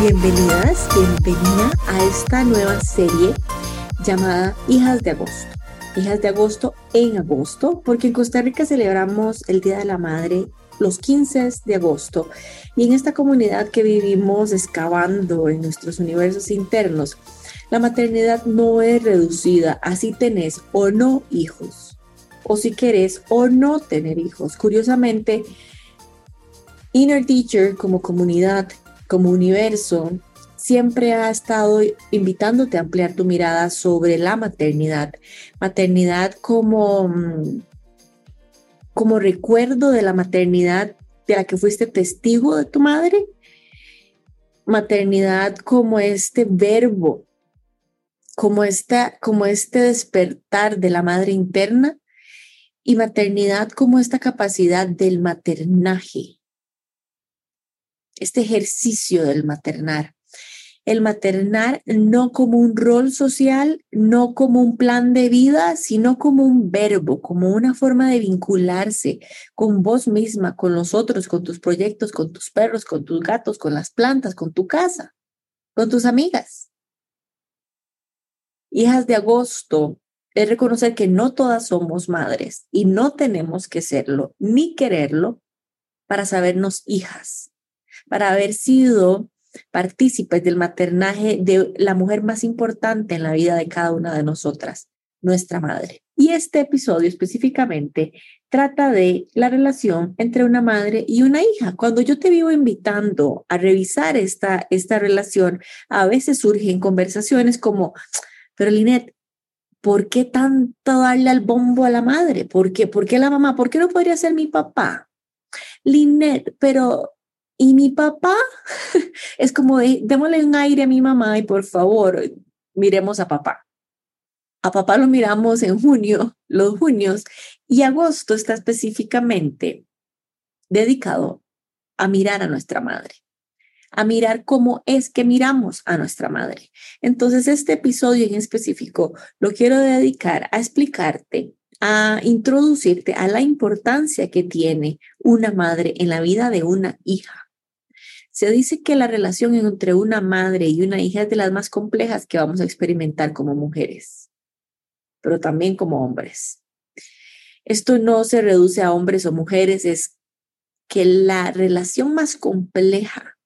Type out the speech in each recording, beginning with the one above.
Bienvenidas, bienvenida a esta nueva serie llamada Hijas de Agosto. Hijas de Agosto en agosto, porque en Costa Rica celebramos el Día de la Madre los 15 de agosto y en esta comunidad que vivimos excavando en nuestros universos internos, la maternidad no es reducida, así tenés o no hijos, o si querés o no tener hijos. Curiosamente, Inner Teacher como comunidad, como universo, siempre ha estado invitándote a ampliar tu mirada sobre la maternidad. Maternidad como, mm, como recuerdo de la maternidad de la que fuiste testigo de tu madre. Maternidad como este verbo, como, esta, como este despertar de la madre interna y maternidad como esta capacidad del maternaje este ejercicio del maternar. El maternar no como un rol social, no como un plan de vida, sino como un verbo, como una forma de vincularse con vos misma, con los otros, con tus proyectos, con tus perros, con tus gatos, con las plantas, con tu casa, con tus amigas. Hijas de agosto es reconocer que no todas somos madres y no tenemos que serlo ni quererlo para sabernos hijas para haber sido partícipes del maternaje de la mujer más importante en la vida de cada una de nosotras, nuestra madre. Y este episodio específicamente trata de la relación entre una madre y una hija. Cuando yo te vivo invitando a revisar esta, esta relación, a veces surgen conversaciones como, pero Linet, ¿por qué tanto darle al bombo a la madre? ¿Por qué, ¿Por qué la mamá? ¿Por qué no podría ser mi papá? Linet, pero y mi papá es como, démosle un aire a mi mamá y por favor, miremos a papá. A papá lo miramos en junio, los junios, y agosto está específicamente dedicado a mirar a nuestra madre, a mirar cómo es que miramos a nuestra madre. Entonces, este episodio en específico lo quiero dedicar a explicarte a introducirte a la importancia que tiene una madre en la vida de una hija. Se dice que la relación entre una madre y una hija es de las más complejas que vamos a experimentar como mujeres, pero también como hombres. Esto no se reduce a hombres o mujeres, es que la relación más compleja,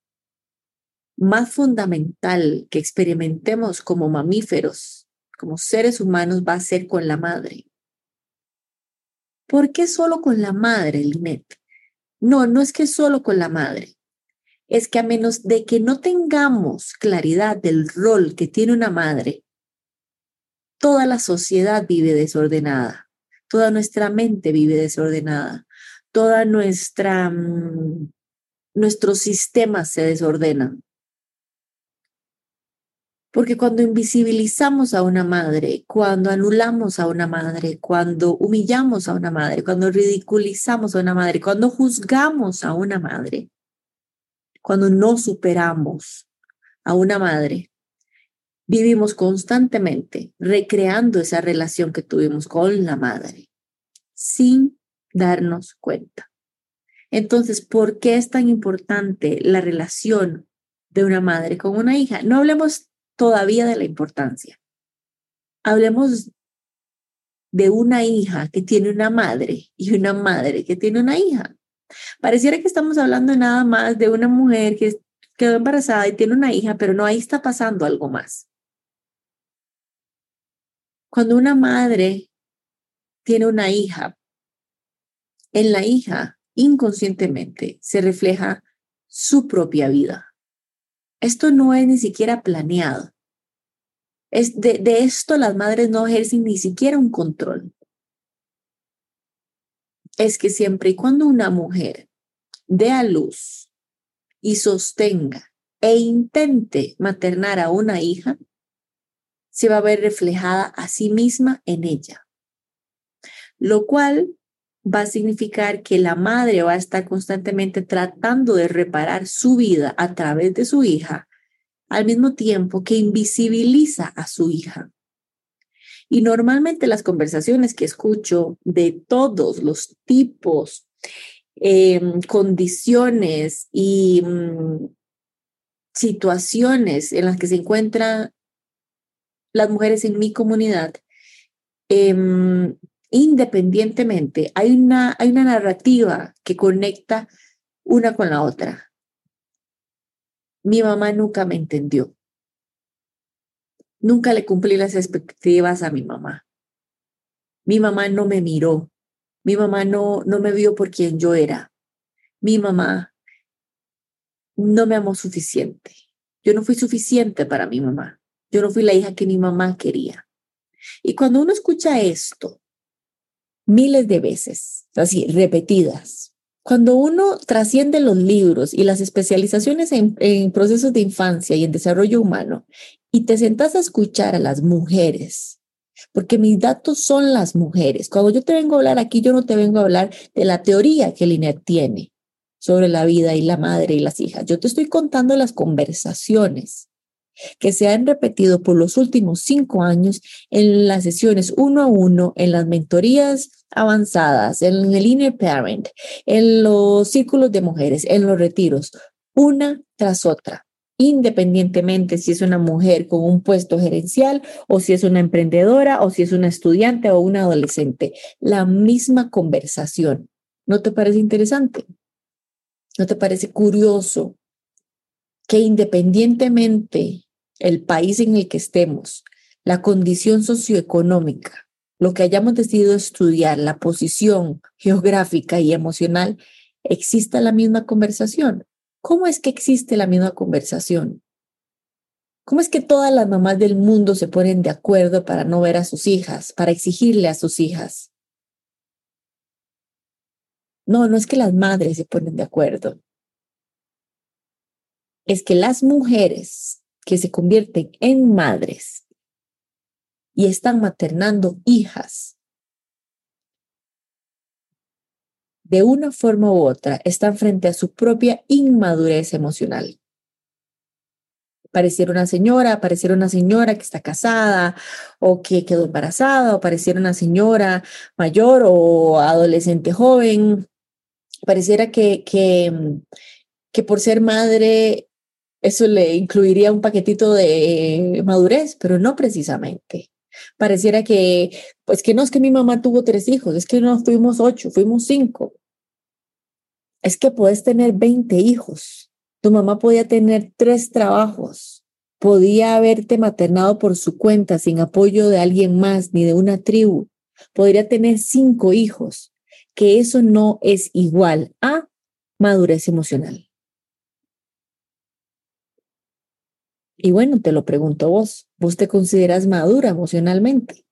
más fundamental que experimentemos como mamíferos, como seres humanos, va a ser con la madre. ¿Por qué solo con la madre, Linet? No, no es que solo con la madre es que a menos de que no tengamos claridad del rol que tiene una madre, toda la sociedad vive desordenada, toda nuestra mente vive desordenada, toda nuestra mm, nuestros sistemas se desordenan. Porque cuando invisibilizamos a una madre, cuando anulamos a una madre, cuando humillamos a una madre, cuando ridiculizamos a una madre, cuando juzgamos a una madre, cuando no superamos a una madre, vivimos constantemente recreando esa relación que tuvimos con la madre sin darnos cuenta. Entonces, ¿por qué es tan importante la relación de una madre con una hija? No hablemos todavía de la importancia. Hablemos de una hija que tiene una madre y una madre que tiene una hija. Pareciera que estamos hablando nada más de una mujer que quedó embarazada y tiene una hija, pero no, ahí está pasando algo más. Cuando una madre tiene una hija, en la hija inconscientemente se refleja su propia vida. Esto no es ni siquiera planeado. Es de, de esto las madres no ejercen ni siquiera un control es que siempre y cuando una mujer dé a luz y sostenga e intente maternar a una hija, se va a ver reflejada a sí misma en ella, lo cual va a significar que la madre va a estar constantemente tratando de reparar su vida a través de su hija, al mismo tiempo que invisibiliza a su hija. Y normalmente las conversaciones que escucho de todos los tipos, em, condiciones y mm, situaciones en las que se encuentran las mujeres en mi comunidad, em, independientemente, hay una, hay una narrativa que conecta una con la otra. Mi mamá nunca me entendió. Nunca le cumplí las expectativas a mi mamá. Mi mamá no me miró. Mi mamá no, no me vio por quien yo era. Mi mamá no me amó suficiente. Yo no fui suficiente para mi mamá. Yo no fui la hija que mi mamá quería. Y cuando uno escucha esto miles de veces, así, repetidas, cuando uno trasciende los libros y las especializaciones en, procesos de infancia y en desarrollo humano y te sentas a escuchar a las mujeres, porque mis datos son las mujeres. Cuando yo te vengo a hablar aquí, yo no te vengo a hablar de la teoría que Linet tiene sobre la vida y la madre y las hijas. Yo te estoy contando las conversaciones que se han repetido por los últimos cinco años en las sesiones uno a uno, en las mentorías avanzadas, en el Inner Parent, en los círculos de mujeres, en los retiros, una tras otra, independientemente si es una mujer con un puesto gerencial o si es una emprendedora o si es una estudiante o una adolescente. La misma conversación. ¿No te parece interesante? ¿No te parece curioso que independientemente el país en el que estemos, la condición socioeconómica, lo que hayamos decidido estudiar, la posición geográfica y emocional, exista la misma conversación. ¿Cómo es que existe la misma conversación? ¿Cómo es que todas las mamás del mundo se ponen de acuerdo para no ver a sus hijas, para exigirle a sus hijas? No, no es que las madres se ponen de acuerdo. Es que las mujeres que se convierten en madres y están maternando hijas, de una forma u otra, están frente a su propia inmadurez emocional. Pareciera una señora, pareciera una señora que está casada o que quedó embarazada, o pareciera una señora mayor o adolescente joven. Pareciera que, que, que por ser madre eso le incluiría un paquetito de madurez, pero no precisamente. Pareciera que, pues que no es que mi mamá tuvo tres hijos, es que no fuimos ocho, fuimos cinco. Es que puedes tener 20 hijos. Tu mamá podía tener tres trabajos. Podía haberte maternado por su cuenta sin apoyo de alguien más ni de una tribu. Podría tener cinco hijos, que eso no es igual a madurez emocional. Y bueno, te lo pregunto vos, ¿vos te consideras madura emocionalmente?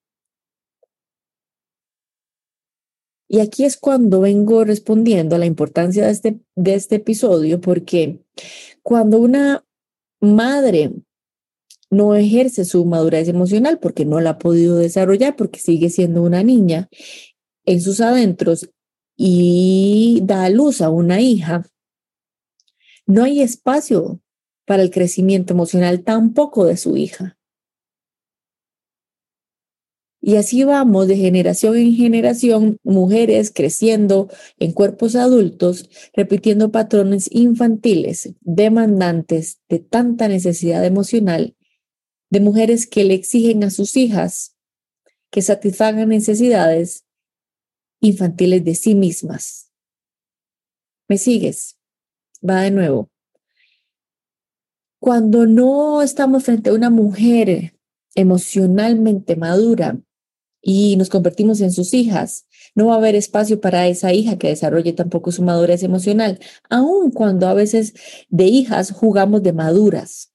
Y aquí es cuando vengo respondiendo a la importancia de este, de este episodio, porque cuando una madre no ejerce su madurez emocional porque no la ha podido desarrollar, porque sigue siendo una niña en sus adentros y da a luz a una hija, no hay espacio para el crecimiento emocional tampoco de su hija. Y así vamos de generación en generación, mujeres creciendo en cuerpos adultos, repitiendo patrones infantiles, demandantes de tanta necesidad emocional, de mujeres que le exigen a sus hijas que satisfagan necesidades infantiles de sí mismas. ¿Me sigues? Va de nuevo. Cuando no estamos frente a una mujer emocionalmente madura y nos convertimos en sus hijas, no va a haber espacio para esa hija que desarrolle tampoco su madurez emocional, aun cuando a veces de hijas jugamos de maduras.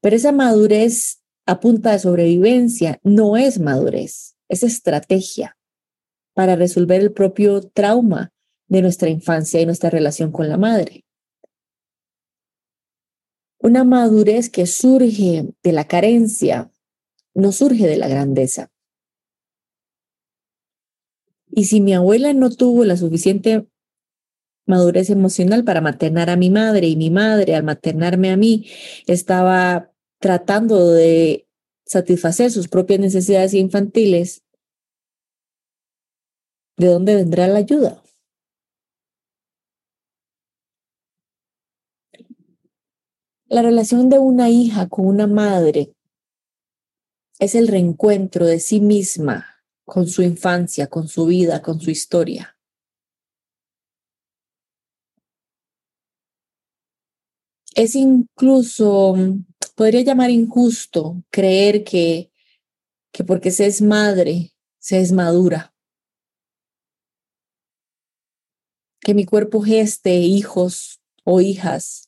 Pero esa madurez a punta de sobrevivencia no es madurez, es estrategia para resolver el propio trauma de nuestra infancia y nuestra relación con la madre. Una madurez que surge de la carencia, no surge de la grandeza. Y si mi abuela no tuvo la suficiente madurez emocional para maternar a mi madre y mi madre al maternarme a mí estaba tratando de satisfacer sus propias necesidades infantiles, ¿de dónde vendrá la ayuda? La relación de una hija con una madre es el reencuentro de sí misma con su infancia, con su vida, con su historia. Es incluso, podría llamar injusto creer que, que porque se es madre, se es madura. Que mi cuerpo geste hijos o hijas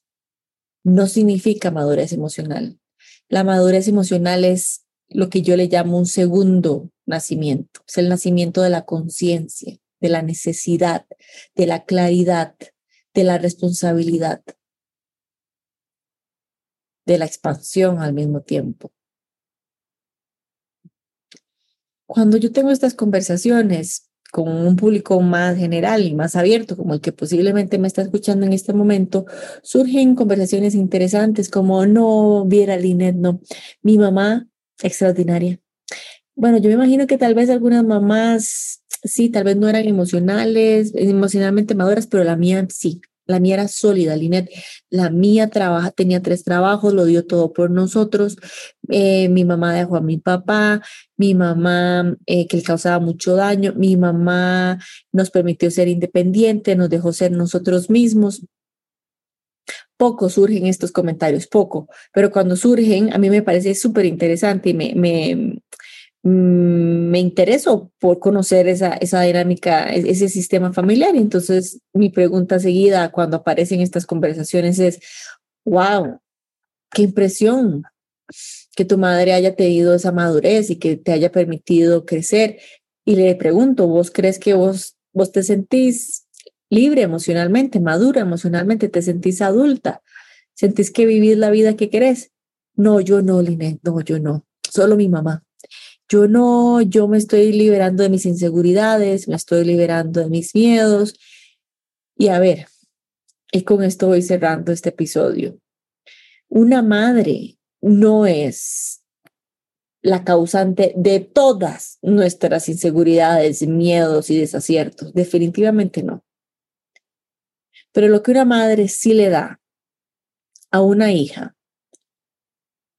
no significa madurez emocional. La madurez emocional es lo que yo le llamo un segundo nacimiento. Es el nacimiento de la conciencia, de la necesidad, de la claridad, de la responsabilidad, de la expansión al mismo tiempo. Cuando yo tengo estas conversaciones, con un público más general y más abierto, como el que posiblemente me está escuchando en este momento, surgen conversaciones interesantes como, no, viera Linet, no, mi mamá, extraordinaria. Bueno, yo me imagino que tal vez algunas mamás, sí, tal vez no eran emocionales, emocionalmente maduras, pero la mía sí. La mía era sólida, Linet. La mía trabaja, tenía tres trabajos, lo dio todo por nosotros. Eh, mi mamá dejó a mi papá, mi mamá eh, que le causaba mucho daño, mi mamá nos permitió ser independiente, nos dejó ser nosotros mismos. Poco surgen estos comentarios, poco, pero cuando surgen, a mí me parece súper interesante y me, me intereso por conocer esa, esa dinámica, e-, ese sistema familiar. Entonces, mi pregunta seguida cuando aparecen estas conversaciones es, wow, qué impresión que tu madre haya tenido esa madurez y que te haya permitido crecer. Y le pregunto, ¿vos crees que vos, vos te sentís libre emocionalmente, madura emocionalmente, te sentís adulta? ¿Sentís que vivís la vida que querés? No, yo no, Linet, no, yo no, solo mi mamá yo no, yo me estoy liberando de mis inseguridades, me estoy liberando de mis miedos. Y a ver, y con esto voy cerrando este episodio. Una madre no es la causante de todas nuestras inseguridades, miedos y desaciertos. Definitivamente no. Pero lo que una madre sí le da a una hija,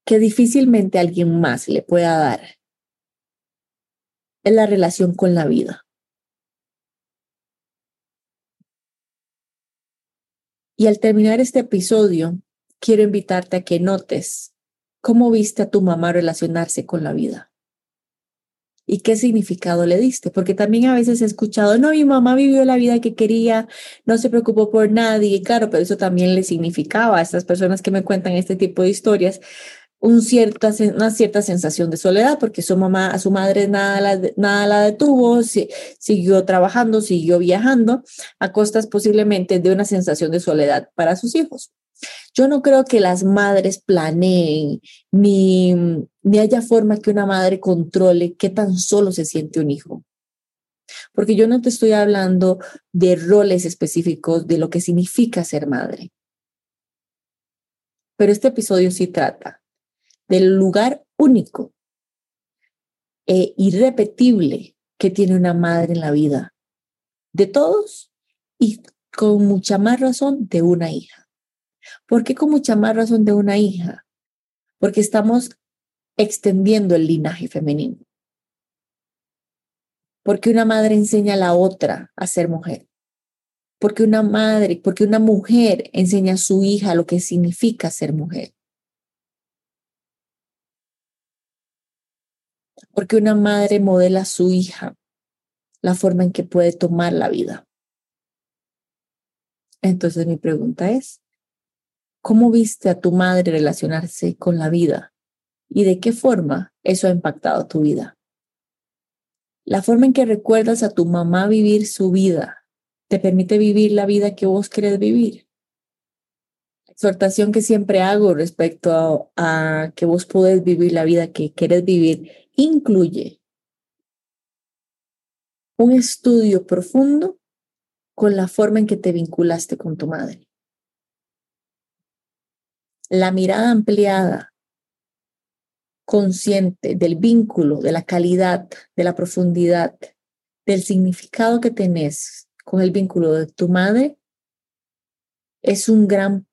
que difícilmente alguien más le pueda dar, la relación con la vida. Y al terminar este episodio, quiero invitarte a que notes cómo viste a tu mamá relacionarse con la vida. ¿Y qué significado le diste? Porque también a veces he escuchado, no, mi mamá vivió la vida que quería, no se preocupó por nadie. Y claro, pero eso también le significaba a estas personas que me cuentan este tipo de historias, una cierta sensación de soledad porque su mamá, a su madre nada la, nada la detuvo, siguió trabajando, siguió viajando a costas posiblemente de una sensación de soledad para sus hijos. Yo no creo que las madres planeen ni, ni haya forma que una madre controle qué tan solo se siente un hijo. Porque yo no te estoy hablando de roles específicos de lo que significa ser madre. Pero este episodio sí trata del lugar único e irrepetible que tiene una madre en la vida de todos y con mucha más razón de una hija. ¿Por qué con mucha más razón de una hija? Porque estamos extendiendo el linaje femenino. Porque una madre enseña a la otra a ser mujer. Porque una madre, porque una mujer enseña a su hija lo que significa ser mujer. Porque una madre modela a su hija la forma en que puede tomar la vida. Entonces mi pregunta es, ¿cómo viste a tu madre relacionarse con la vida y de qué forma eso ha impactado tu vida? La forma en que recuerdas a tu mamá vivir su vida te permite vivir la vida que vos querés vivir. Exhortación que siempre hago respecto a, a que vos podés vivir la vida que querés vivir incluye un estudio profundo con la forma en que te vinculaste con tu madre. La mirada ampliada, consciente del vínculo, de la calidad, de la profundidad, del significado que tenés con el vínculo de tu madre, es un gran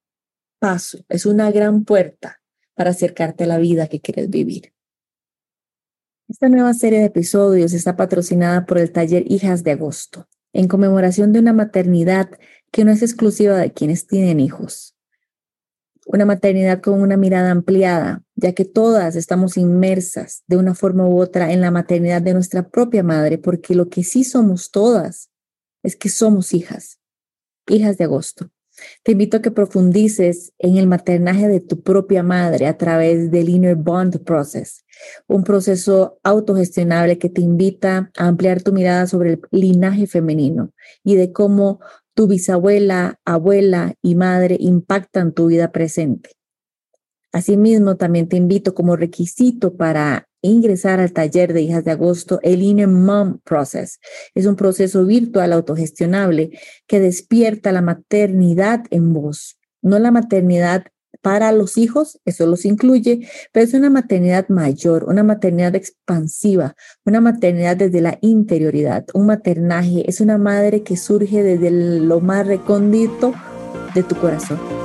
paso, es una gran puerta para acercarte a la vida que quieres vivir. Esta nueva serie de episodios está patrocinada por el taller Hijas de Agosto, en conmemoración de una maternidad que no es exclusiva de quienes tienen hijos. Una maternidad con una mirada ampliada, ya que todas estamos inmersas de una forma u otra en la maternidad de nuestra propia madre, porque lo que sí somos todas es que somos hijas, hijas de agosto. Te invito a que profundices en el maternaje de tu propia madre a través del Inner Bond Process, un proceso autogestionable que te invita a ampliar tu mirada sobre el linaje femenino y de cómo tu bisabuela, abuela y madre impactan tu vida presente. Asimismo, también te invito como requisito para ingresar al taller de hijas de agosto, el Inner Mom Process. Es un proceso virtual autogestionable que despierta la maternidad en vos, no la maternidad para los hijos, eso los incluye, pero es una maternidad mayor, una maternidad expansiva, una maternidad desde la interioridad, un maternaje, es una madre que surge desde lo más recóndito de tu corazón.